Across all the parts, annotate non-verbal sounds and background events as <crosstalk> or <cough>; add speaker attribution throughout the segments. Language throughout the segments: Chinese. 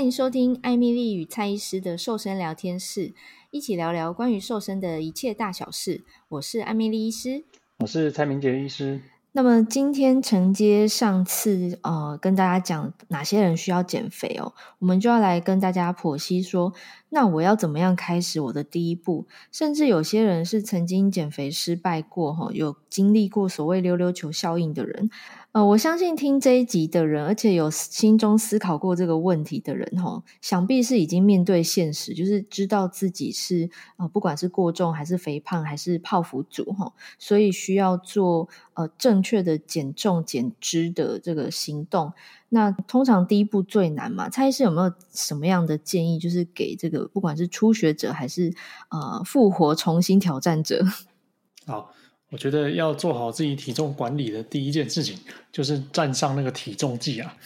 Speaker 1: 欢迎收听艾米丽与蔡医师的瘦身聊天室，一起聊聊关于瘦身的一切大小事。我是艾米丽医师，
Speaker 2: 我是蔡明杰医师。
Speaker 1: 那么今天承接上次呃，跟大家讲哪些人需要减肥哦，我们就要来跟大家剖析说，那我要怎么样开始我的第一步？甚至有些人是曾经减肥失败过哈，有经历过所谓溜溜球效应的人。呃，我相信听这一集的人，而且有心中思考过这个问题的人，齁，想必是已经面对现实，就是知道自己是呃，不管是过重还是肥胖还是泡芙族，齁，所以需要做呃正确的减重减脂的这个行动。那通常第一步最难嘛，蔡医师有没有什么样的建议，就是给这个不管是初学者还是呃复活重新挑战者？<laughs>
Speaker 2: 好。我觉得要做好自己体重管理的第一件事情，就是站上那个体重计啊。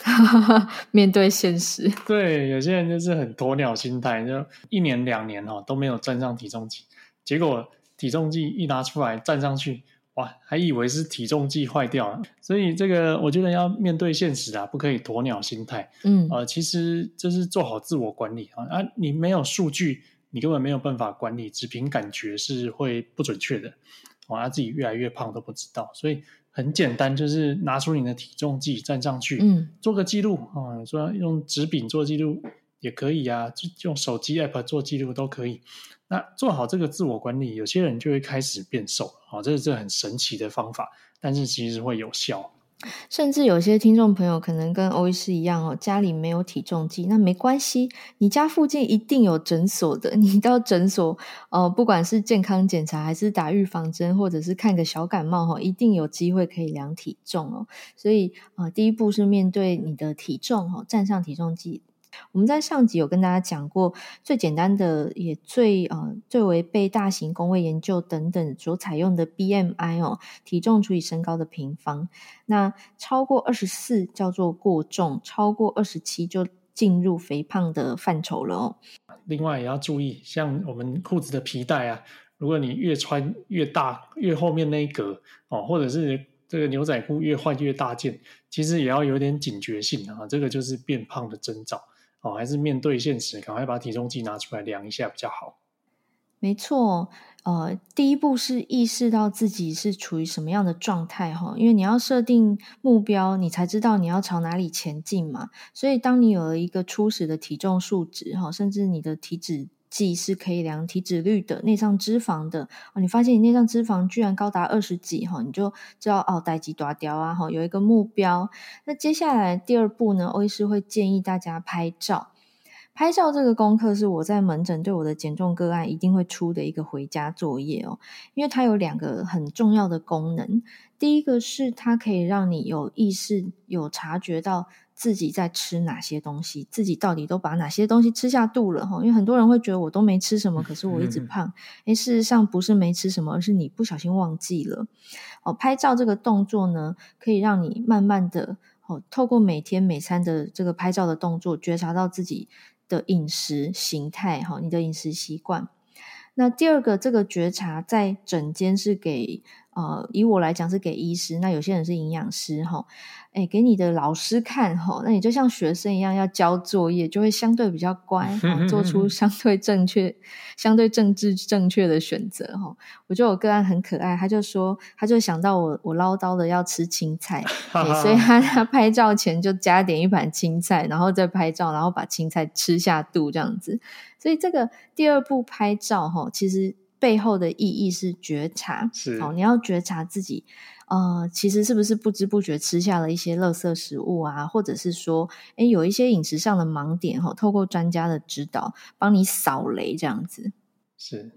Speaker 2: <laughs>
Speaker 1: 面对现实，<laughs>
Speaker 2: 对，有些人就是很鸵鸟心态，就一年两年哈都没有站上体重计，结果体重计一拿出来站上去，哇，还以为是体重计坏掉了。所以这个我觉得要面对现实啊，不可以鸵鸟心态。嗯，呃，其实就是做好自我管理啊，啊，你没有数据，你根本没有办法管理，只凭感觉是会不准确的。哦，他自己越来越胖都不知道，所以很简单，就是拿出你的体重计站上去，嗯，做个记录啊，说用纸笔做记录也可以啊，就用手机 app 做记录都可以。那做好这个自我管理，有些人就会开始变瘦，啊，这是这很神奇的方法，但是其实会有效。
Speaker 1: 甚至有些听众朋友可能跟欧医师一样哦，家里没有体重计，那没关系，你家附近一定有诊所的。你到诊所，呃，不管是健康检查，还是打预防针，或者是看个小感冒，哈，一定有机会可以量体重哦。所以，呃，第一步是面对你的体重，哦，站上体重计。我们在上集有跟大家讲过，最简单的也最呃最为被大型公卫研究等等所采用的 BMI 哦，体重除以身高的平方。那超过二十四叫做过重，超过二十七就进入肥胖的范畴了哦。
Speaker 2: 另外也要注意，像我们裤子的皮带啊，如果你越穿越大，越后面那一格哦，或者是这个牛仔裤越换越大件，其实也要有点警觉性啊，这个就是变胖的征兆。哦，还是面对现实，赶快把体重计拿出来量一下比较好。
Speaker 1: 没错，呃，第一步是意识到自己是处于什么样的状态哈，因为你要设定目标，你才知道你要朝哪里前进嘛。所以，当你有了一个初始的体重数值哈，甚至你的体脂。计是可以量体脂率的，内脏脂肪的哦，你发现你内脏脂肪居然高达二十几哈，你就知道哦，代志大条啊哈，有一个目标。那接下来第二步呢，欧医师会建议大家拍照。拍照这个功课是我在门诊对我的减重个案一定会出的一个回家作业哦，因为它有两个很重要的功能。第一个是它可以让你有意识、有察觉到。自己在吃哪些东西，自己到底都把哪些东西吃下肚了哈？因为很多人会觉得我都没吃什么，可是我一直胖。诶，事实上不是没吃什么，而是你不小心忘记了。哦，拍照这个动作呢，可以让你慢慢的哦，透过每天每餐的这个拍照的动作，觉察到自己的饮食形态哈，你的饮食习惯。那第二个这个觉察在整间是给。呃，以我来讲是给医师，那有些人是营养师哈，诶，给你的老师看哈，那你就像学生一样要交作业，就会相对比较乖，<laughs> 做出相对正确、相对政治正确的选择哈。我觉得我个案很可爱，他就说，他就想到我，我唠叨的要吃青菜，<laughs> 所以他他拍照前就加点一盘青菜，然后再拍照，然后把青菜吃下肚这样子。所以这个第二步拍照哈，其实。背后的意义是觉察，是哦，你要觉察自己，呃，其实是不是不知不觉吃下了一些垃圾食物啊，或者是说，诶，有一些饮食上的盲点哈，透过专家的指导，帮你扫雷这样子。
Speaker 2: 是，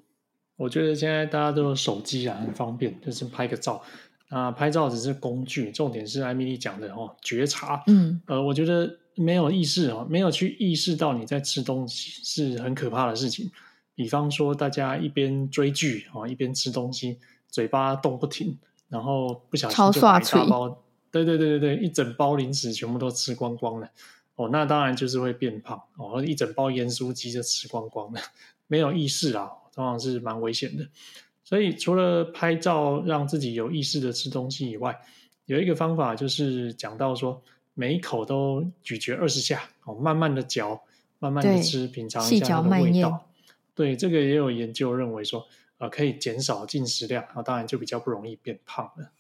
Speaker 2: 我觉得现在大家都有手机啊，很方便，就是拍个照啊，拍照只是工具，重点是艾米丽讲的哦，觉察。嗯，呃，我觉得没有意识哦，没有去意识到你在吃东西是很可怕的事情。比方说，大家一边追剧啊，一边吃东西，嘴巴动不停，然后不小心就把一大包，对对对对对，一整包零食全部都吃光光了。哦，那当然就是会变胖哦，一整包盐酥鸡就吃光光了，没有意识啊，通常是蛮危险的。所以除了拍照让自己有意识的吃东西以外，有一个方法就是讲到说，每一口都咀嚼二十下哦，慢慢的嚼。慢慢的吃，品尝一下它的味道。对，这个也有研究认为说，呃，可以减少进食量，然后当然就比较不容易变胖了。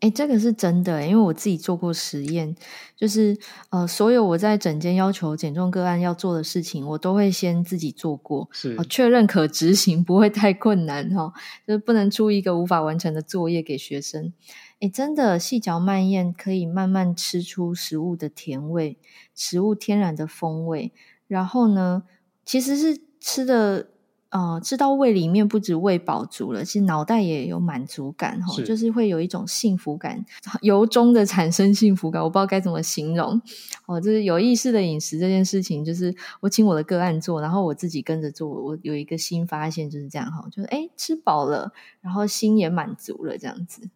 Speaker 1: 哎，这个是真的，因为我自己做过实验，就是呃，所有我在整间要求减重个案要做的事情，我都会先自己做过，
Speaker 2: 是，
Speaker 1: 呃，确认可执行，不会太困难哈，哦，就是不能出一个无法完成的作业给学生。哎，真的细嚼慢咽可以慢慢吃出食物的甜味，食物天然的风味，然后呢，其实是吃的。呃，吃到胃里面不止胃饱足了，其实脑袋也有满足感哈，就是会有一种幸福感，由衷的产生幸福感。我不知道该怎么形容哦，就是有意识的饮食这件事情，就是我请我的个案做，然后我自己跟着做，我有一个新发现，就是这样哈，就是诶吃饱了，然后心也满足了，这样子。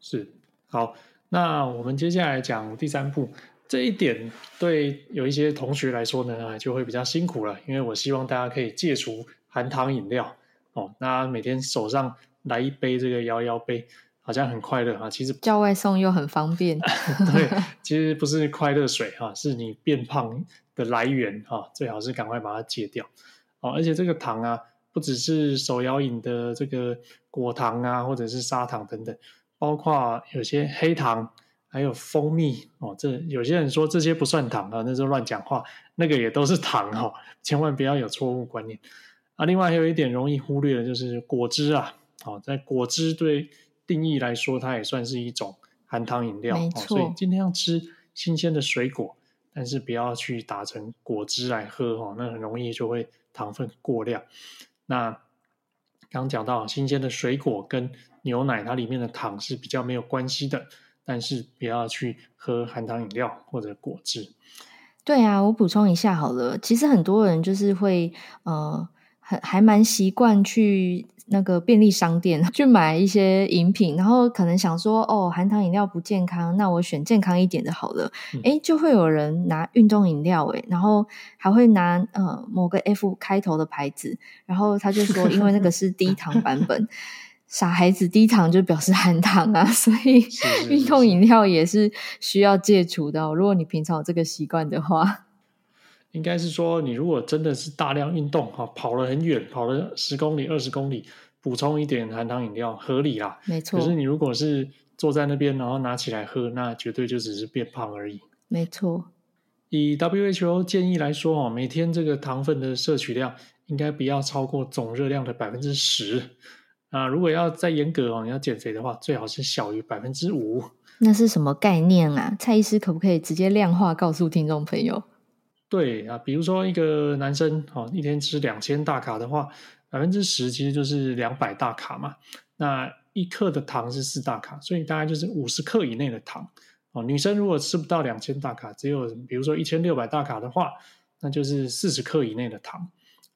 Speaker 2: 是，好，那我们接下来讲第三步，这一点对有一些同学来说呢，就会比较辛苦了，因为我希望大家可以戒除。含糖饮料哦，那每天手上来一杯这个摇摇杯，好像很快乐啊。其实
Speaker 1: 叫外送又很方便。<laughs>
Speaker 2: 对，其实不是快乐水哈，是你变胖的来源哈，最好是赶快把它戒掉哦。而且这个糖啊，不只是手摇饮的这个果糖啊，或者是砂糖等等，包括有些黑糖，还有蜂蜜哦。这有些人说这些不算糖啊，那是乱讲话，那个也都是糖哈，千万不要有错误观念。啊，另外还有一点容易忽略的就是果汁啊，哦，在果汁对定义来说，它也算是一种含糖饮料，
Speaker 1: 没错。
Speaker 2: 所以尽量吃新鲜的水果，但是不要去打成果汁来喝哦，那很容易就会糖分过量。那刚讲到新鲜的水果跟牛奶，它里面的糖是比较没有关系的，但是不要去喝含糖饮料或者果汁。
Speaker 1: 对啊，我补充一下好了，其实很多人就是会呃。还还蛮习惯去那个便利商店 <laughs> 去买一些饮品，然后可能想说哦，含糖饮料不健康，那我选健康一点的好了。诶，就会有人拿运动饮料，诶，然后还会拿呃某个 F 开头的牌子，然后他就说，因为那个是低糖版本，傻孩子，低糖就表示含糖啊，<laughs> 所以运动饮料也是需要戒除的哦。如果你平常有这个习惯的话。<laughs>
Speaker 2: 应该是说，你如果真的是大量运动哈，跑了很远，跑了十公里、二十公里，补充一点含糖饮料合理啦。
Speaker 1: 没错。
Speaker 2: 可是你如果是坐在那边，然后拿起来喝，那绝对就只是变胖而已。
Speaker 1: 没错。
Speaker 2: 以 WHO 建议来说哦，每天这个糖分的摄取量应该不要超过总热量的百分之十。啊，如果要再严格哦，你要减肥的话，最好是小于百分之五。
Speaker 1: 那是什么概念啊？蔡医师可不可以直接量化告诉听众朋友？
Speaker 2: 对啊，比如说一个男生哦，一天吃两千大卡的话，百分之十其实就是两百大卡嘛。那一克的糖是四大卡，所以大概就是五十克以内的糖哦。女生如果吃不到两千大卡，只有比如说一千六百大卡的话，那就是四十克以内的糖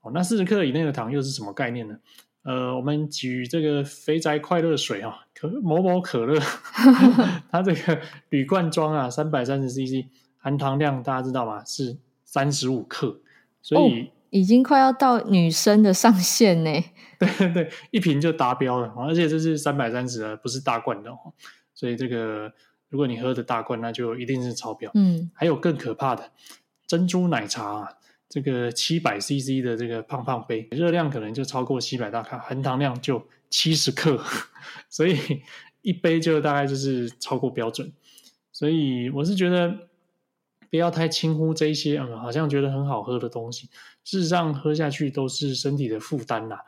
Speaker 2: 哦。那四十克以内的糖又是什么概念呢？呃，我们举这个肥宅快乐水啊，可某某可乐，<laughs> 它这个铝罐装啊，三百三十 CC，含糖量大家知道吗？是。三十五克，所以、哦、
Speaker 1: 已经快要到女生的上限呢。
Speaker 2: 对对 <laughs> 对，一瓶就达标了，而且这是三百三十的，不是大罐的。所以这个如果你喝的大罐，那就一定是超标。嗯，还有更可怕的珍珠奶茶啊，这个七百 CC 的这个胖胖杯，热量可能就超过七百大卡，含糖量就七十克，<laughs> 所以一杯就大概就是超过标准。所以我是觉得。不要太轻忽这一些，嗯，好像觉得很好喝的东西，事实上喝下去都是身体的负担啦。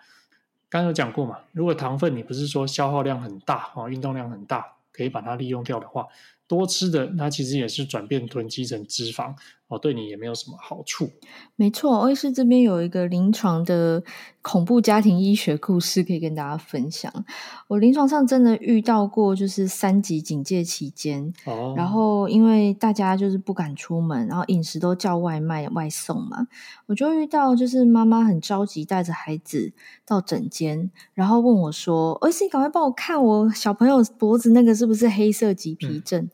Speaker 2: 刚有讲过嘛，如果糖分你不是说消耗量很大哦，运动量很大，可以把它利用掉的话，多吃的它其实也是转变囤积成脂肪。哦，对你也没有什么好处。
Speaker 1: 没错，欧医师这边有一个临床的恐怖家庭医学故事可以跟大家分享。我临床上真的遇到过，就是三级警戒期间，哦，然后因为大家就是不敢出门，然后饮食都叫外卖外送嘛，我就遇到就是妈妈很着急带着孩子到诊间，然后问我说：“欧医师，你赶快帮我看我小朋友脖子那个是不是黑色棘皮症？”嗯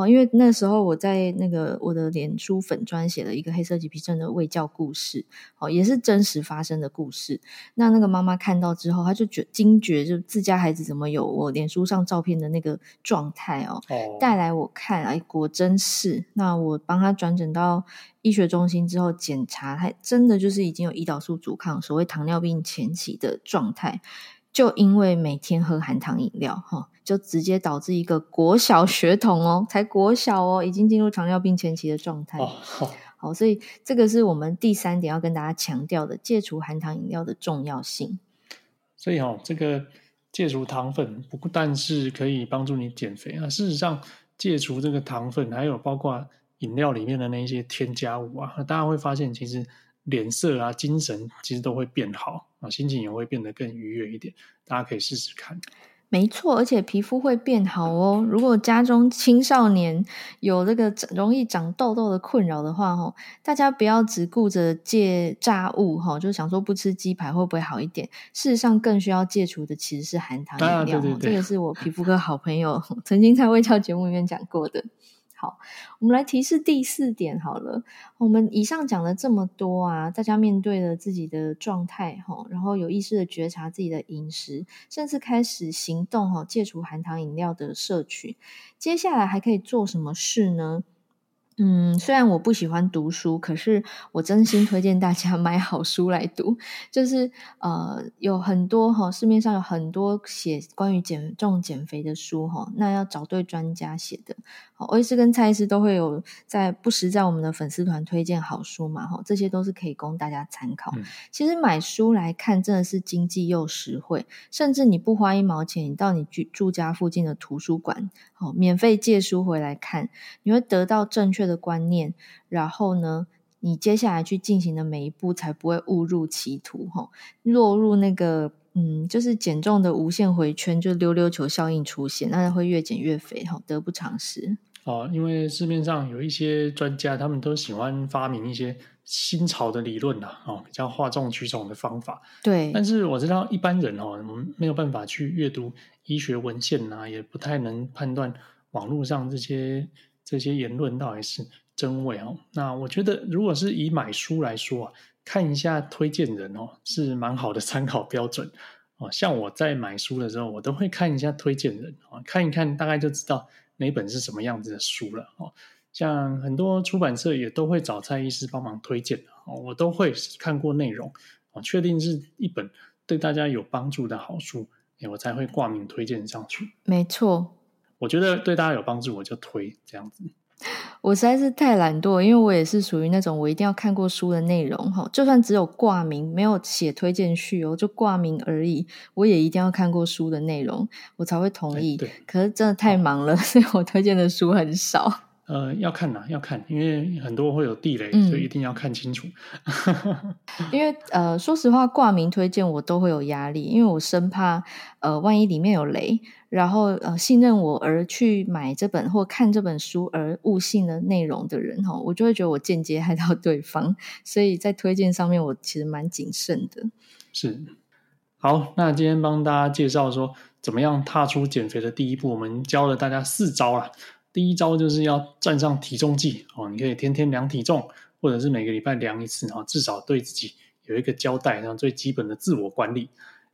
Speaker 1: 好，因为那时候我在那个我的脸书粉专写了一个黑色棘皮症的卫教故事，哦，也是真实发生的故事。那那个妈妈看到之后，她就觉惊觉，就自家孩子怎么有我脸书上照片的那个状态哦，带来我看，哎，果真是。那我帮她转诊到医学中心之后检查，还真的就是已经有胰岛素阻抗，所谓糖尿病前期的状态。就因为每天喝含糖饮料，哈，就直接导致一个国小学童哦，才国小哦，已经进入糖尿病前期的状态。哦，好，所以这个是我们第三点要跟大家强调的，戒除含糖饮料的重要性。
Speaker 2: 所以哦，这个戒除糖粉不但是可以帮助你减肥啊，事实上戒除这个糖粉，还有包括饮料里面的那些添加物啊，大家会发现其实。脸色啊，精神其实都会变好啊，心情也会变得更愉悦一点。大家可以试试看。
Speaker 1: 没错，而且皮肤会变好哦。如果家中青少年有这个容易长痘痘的困扰的话，吼，大家不要只顾着戒炸物，哈，就想说不吃鸡排会不会好一点？事实上，更需要戒除的其实是含糖饮料。啊，对对对。这个是我皮肤科好朋友曾经在微教节目里面讲过的。好，我们来提示第四点好了。我们以上讲了这么多啊，大家面对了自己的状态哈，然后有意识的觉察自己的饮食，甚至开始行动哈，戒除含糖饮料的摄取。接下来还可以做什么事呢？嗯，虽然我不喜欢读书，可是我真心推荐大家 <laughs> 买好书来读。就是呃，有很多哈，市面上有很多写关于减重减肥的书哈，那要找对专家写的。欧医师跟蔡医师都会有在不时在我们的粉丝团推荐好书嘛，哈，这些都是可以供大家参考。嗯。其实买书来看真的是经济又实惠，甚至你不花一毛钱，你到你住住家附近的图书馆，好，免费借书回来看，你会得到正确的观念，然后呢，你接下来去进行的每一步才不会误入歧途，哈，落入那个。嗯，就是减重的无限回圈，就溜溜球效应出现，那会越减越肥，哈，得不偿失。
Speaker 2: 哦，因为市面上有一些专家，他们都喜欢发明一些新潮的理论呐，哦，比较哗众取宠的方法。
Speaker 1: 对，
Speaker 2: 但是我知道一般人哦，我们没有办法去阅读医学文献呐，也不太能判断网络上这些这些言论到底是真伪哦。那我觉得，如果是以买书来说啊。看一下推荐人哦，是蛮好的参考标准哦。像我在买书的时候，我都会看一下推荐人哦，看一看大概就知道哪本是什么样子的书了哦。像很多出版社也都会找蔡医师帮忙推荐哦，我都会看过内容哦，确定是一本对大家有帮助的好书，我才会挂名推荐上去。
Speaker 1: 没错，
Speaker 2: 我觉得对大家有帮助，我就推这样子。<laughs>
Speaker 1: 我实在是太懒惰，因为我也是属于那种我一定要看过书的内容哈，就算只有挂名没有写推荐序哦，就挂名而已，我也一定要看过书的内容，我才会同意。对，可是真的太忙了，所以我推荐的书很少。<laughs>
Speaker 2: 呃，要看呐，要看，因为很多会有地雷，嗯、所以一定要看清楚。
Speaker 1: 因为呃，说实话，挂名推荐我都会有压力，因为我生怕呃，万一里面有雷，然后呃，信任我而去买这本或看这本书而误信了内容的人哈，我就会觉得我间接害到对方，所以在推荐上面我其实蛮谨慎的。
Speaker 2: 是，好，那今天帮大家介绍说怎么样踏出减肥的第一步，我们教了大家四招啊。第一招就是要站上体重计哦，你可以天天量体重，或者是每个礼拜量一次哈，至少对自己有一个交代，像最基本的自我管理。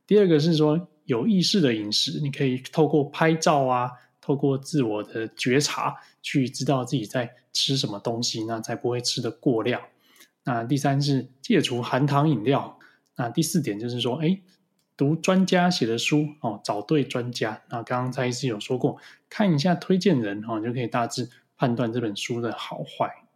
Speaker 2: 第二个是说有意识的饮食，你可以透过拍照啊，透过自我的觉察，去知道自己在吃什么东西，那才不会吃得过量。那第三是戒除含糖饮料。那第四点就是说，哎。读专家写的书哦，找对专家。那刚刚蔡医师有说过，看一下推荐人哦，你就可以大致判断这本书的好坏。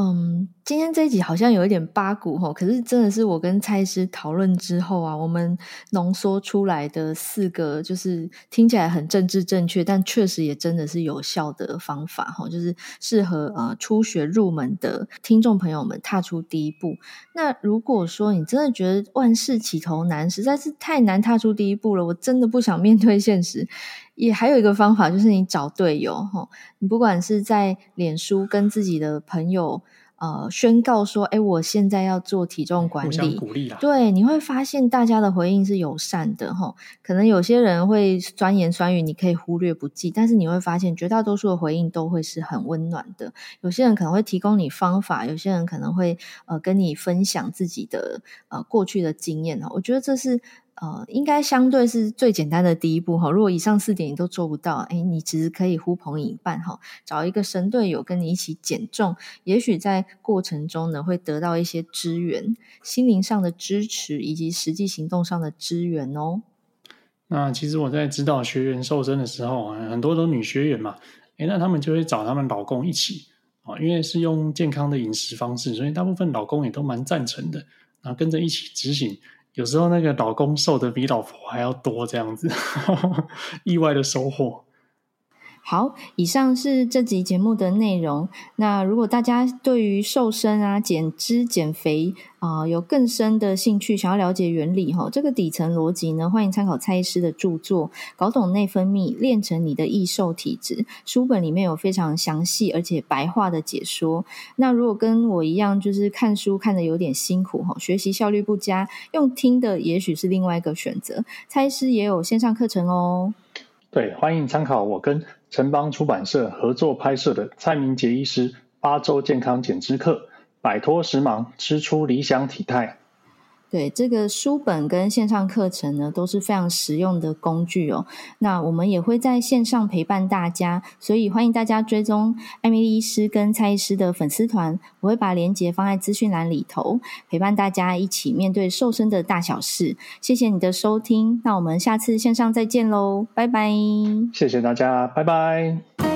Speaker 1: 嗯，今天这一集好像有一点八股齁，可是真的是我跟蔡师讨论之后啊，我们浓缩出来的四个，就是听起来很政治正确，但确实也真的是有效的方法齁，就是适合呃初学入门的听众朋友们踏出第一步。那如果说你真的觉得万事起头难，实在是太难踏出第一步了，我真的不想面对现实。也还有一个方法，就是你找队友齁，你不管是在脸书跟自己的朋友呃宣告说，哎，我现在要做体重管理，互
Speaker 2: 相鼓励啦。
Speaker 1: 对，你会发现大家的回应是友善的哈。可能有些人会酸言酸语，你可以忽略不计，但是你会发现绝大多数的回应都会是很温暖的。有些人可能会提供你方法，有些人可能会呃跟你分享自己的呃过去的经验。我觉得这是。呃，应该相对是最简单的第一步哈。如果以上四点你都做不到，哎，你其实可以呼朋引伴哈，找一个神队友跟你一起减重，也许在过程中呢会得到一些支援，心灵上的支持以及实际行动上的支援哦。
Speaker 2: 那其实我在指导学员瘦身的时候，很多都女学员嘛，哎，那他们就会找他们老公一起啊，因为是用健康的饮食方式，所以大部分老公也都蛮赞成的，然后跟着一起执行。有时候那个老公瘦的比老婆还要多，这样子，<laughs> 意外的收获。
Speaker 1: 好，以上是这集节目的内容。那如果大家对于瘦身啊、减脂、减肥啊、有更深的兴趣，想要了解原理哈，这个底层逻辑呢，欢迎参考蔡医师的著作《搞懂内分泌，练成你的易瘦体质》书本里面有非常详细而且白话的解说。那如果跟我一样，就是看书看得有点辛苦哈，学习效率不佳，用听的也许是另外一个选择。蔡医师也有线上课程哦。
Speaker 2: 对，欢迎参考我跟城邦出版社合作拍摄的蔡明杰医师八周健康减脂课，摆脱时髦，吃出理想体态。
Speaker 1: 对，这个书本跟线上课程呢，都是非常实用的工具哦。那我们也会在线上陪伴大家，所以欢迎大家追踪艾米丽医师跟蔡医师的粉丝团，我会把链接放在资讯栏里头，陪伴大家一起面对瘦身的大小事。谢谢你的收听，那我们下次线上再见喽，拜拜。
Speaker 2: 谢谢大家，拜拜。